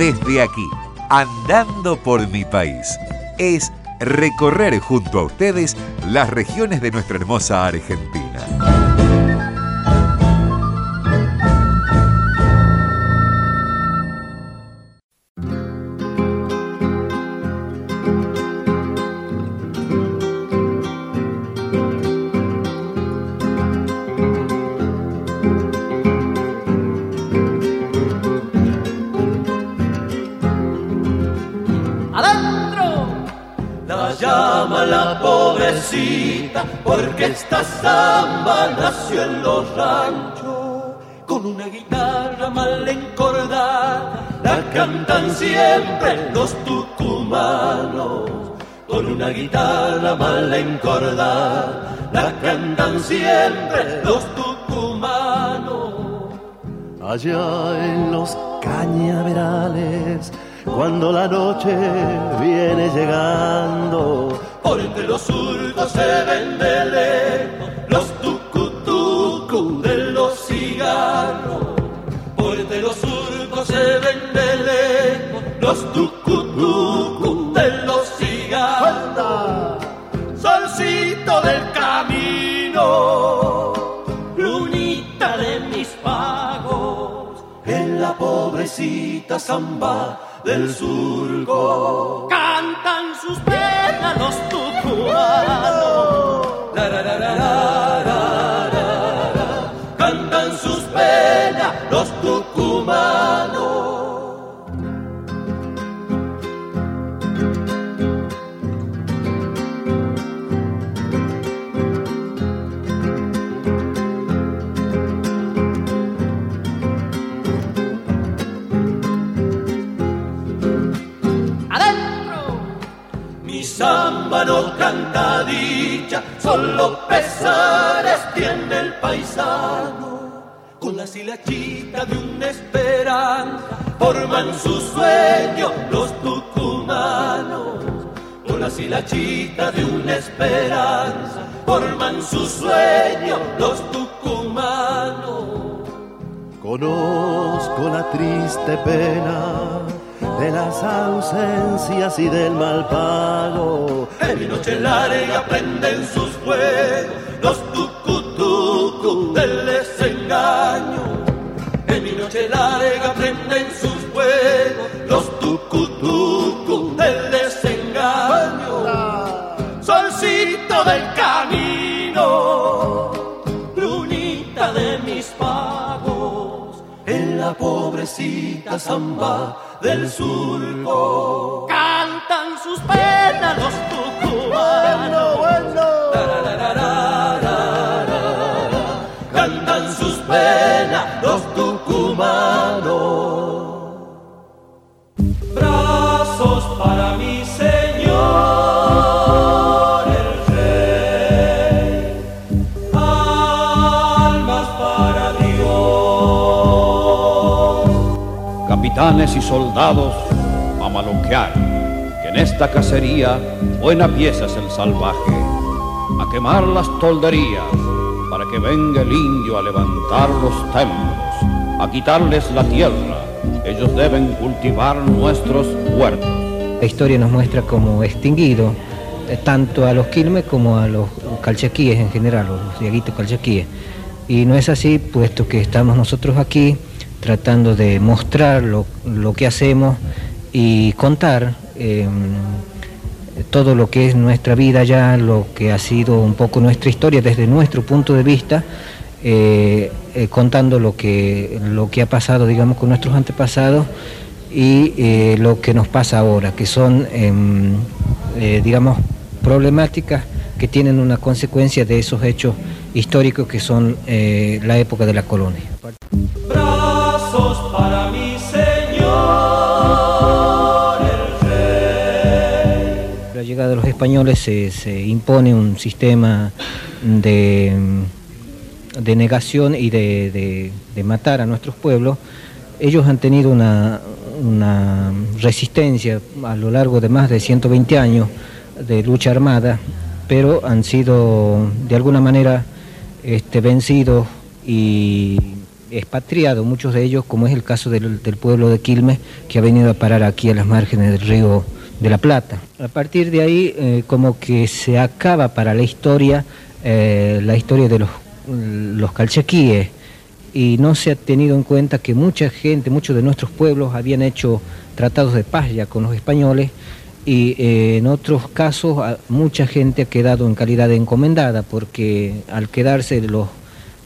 desde aquí, andando por mi país, es recorrer junto a ustedes las regiones de nuestra hermosa Argentina. Porque esta samba nació en los ranchos con una guitarra mal encordada, la cantan siempre los tucumanos. Con una guitarra mal encordada, la cantan siempre los tucumanos. Allá en los cañaverales, cuando la noche viene llegando, por entre los surcos se ven de lejos los tucutucu de los cigarros. Por entre los surcos se ven de lejos los tucutucu de los cigarros. Solcito del camino, lunita de mis pagos, en la pobrecita zamba del surco. Cantan sus los samba no canta dicha, solo pesares tiene el paisano. Con la silachita de una esperanza forman su sueño los tucumanos. Con la silachita de una esperanza forman su sueño los tucumanos. Conozco la triste pena de las ausencias y del mal pago. En mi noche larga prenden sus fuegos pobrecita zamba del surco. Cantan sus penas los tucumanos. Bueno, Cantan sus penas los tucumanos. Capitanes y soldados a maloquear, que en esta cacería buena pieza es el salvaje, a quemar las tolderías, para que venga el indio a levantar los templos, a quitarles la tierra, ellos deben cultivar nuestros huertos. La historia nos muestra como extinguido eh, tanto a los quilmes como a los calchaquíes en general, los diaguitos calchaquíes. Y no es así, puesto que estamos nosotros aquí tratando de mostrar lo, lo que hacemos y contar eh, todo lo que es nuestra vida ya, lo que ha sido un poco nuestra historia desde nuestro punto de vista, eh, eh, contando lo que, lo que ha pasado, digamos, con nuestros antepasados y eh, lo que nos pasa ahora, que son, em, digamos, problemáticas que tienen una consecuencia de esos hechos históricos que son la época de la colonia. De los españoles se, impone un sistema de, de negación y de, de- matar a nuestros pueblos. Ellos han tenido una, una resistencia a lo largo de más de 120 años de lucha armada, pero han sido de alguna manera este, vencidos y expatriado, muchos de ellos, como es el caso del pueblo de Quilmes, que ha venido a parar aquí a las márgenes del río de la Plata. A partir de ahí, eh, como que se acaba para la historia, eh, la historia de los, los calchaquíes, y no se ha tenido en cuenta que mucha gente, muchos de nuestros pueblos habían hecho tratados de paz ya con los españoles, y eh, en otros casos mucha gente ha quedado en calidad de encomendada, porque al quedarse los,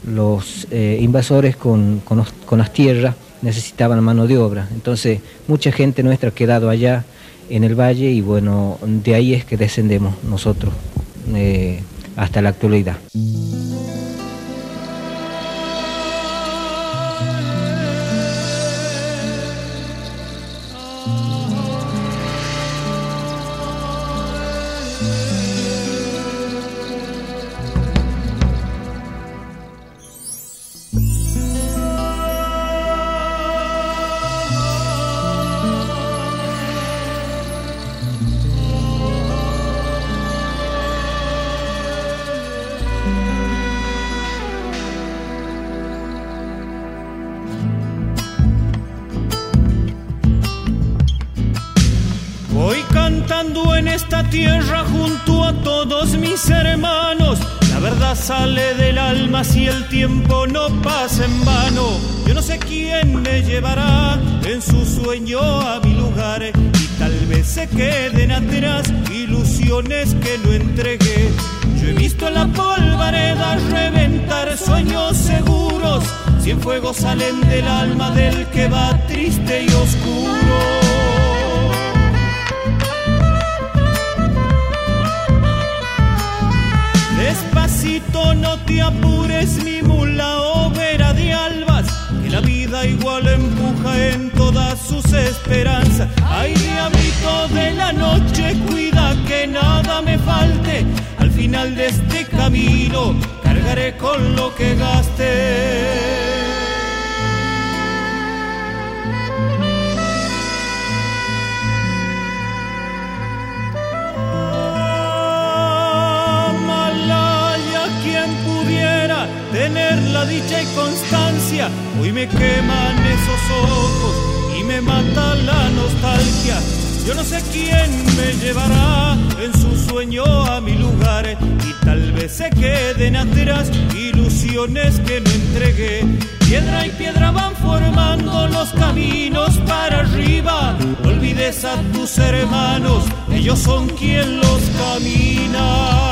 los invasores con, con las tierras necesitaban mano de obra. Entonces, mucha gente nuestra ha quedado allá en el valle y bueno, de ahí es que descendemos nosotros eh, hasta la actualidad. En esta tierra junto a todos mis hermanos. La verdad sale del alma si el tiempo no pasa en vano. Yo no sé quién me llevará en su sueño a mi lugar. Y tal vez se queden atrás ilusiones que no entregué. Yo he visto la polvareda reventar sueños seguros. Cien fuegos salen del alma del que va triste y oscuro. Igual empuja en todas sus esperanzas. Ay, diablito de la noche, cuida que nada me falte. Al final de este camino, cargaré con lo que gaste. Pudiera tener la dicha y constancia, hoy me queman esos ojos y me mata la nostalgia. Yo no sé quién me llevará en su sueño a mi lugar y tal vez se queden atrás ilusiones que no entregué. Piedra y piedra van formando los caminos para arriba. No olvides a tus hermanos, ellos son quien los caminan.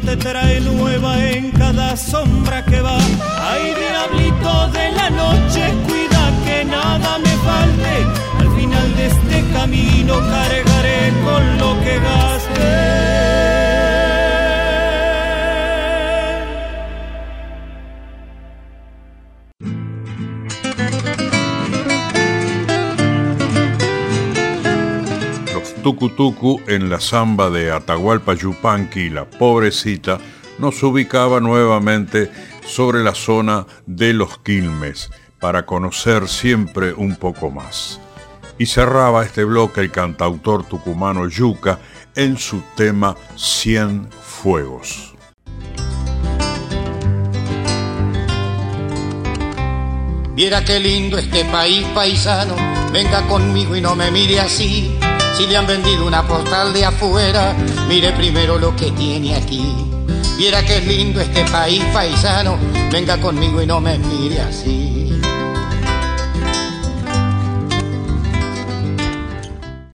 Te trae nueva en cada sombra que va. Ay, diablito de la noche, cuida que nada me falte. Al final de este camino cargaré con lo que gaste. Los tucutucu en la samba de Atahualpa Yupanqui, la pobrecita, nos ubicaba nuevamente sobre la zona de los Quilmes para conocer siempre un poco más. Y cerraba este bloque el cantautor tucumano Yuca en su tema Cien Fuegos. Viera qué lindo este país paisano, venga conmigo y no me mire así. Si le han vendido una postal de afuera, mire primero lo que tiene aquí. Viera qué lindo este país paisano, venga conmigo y no me mire así.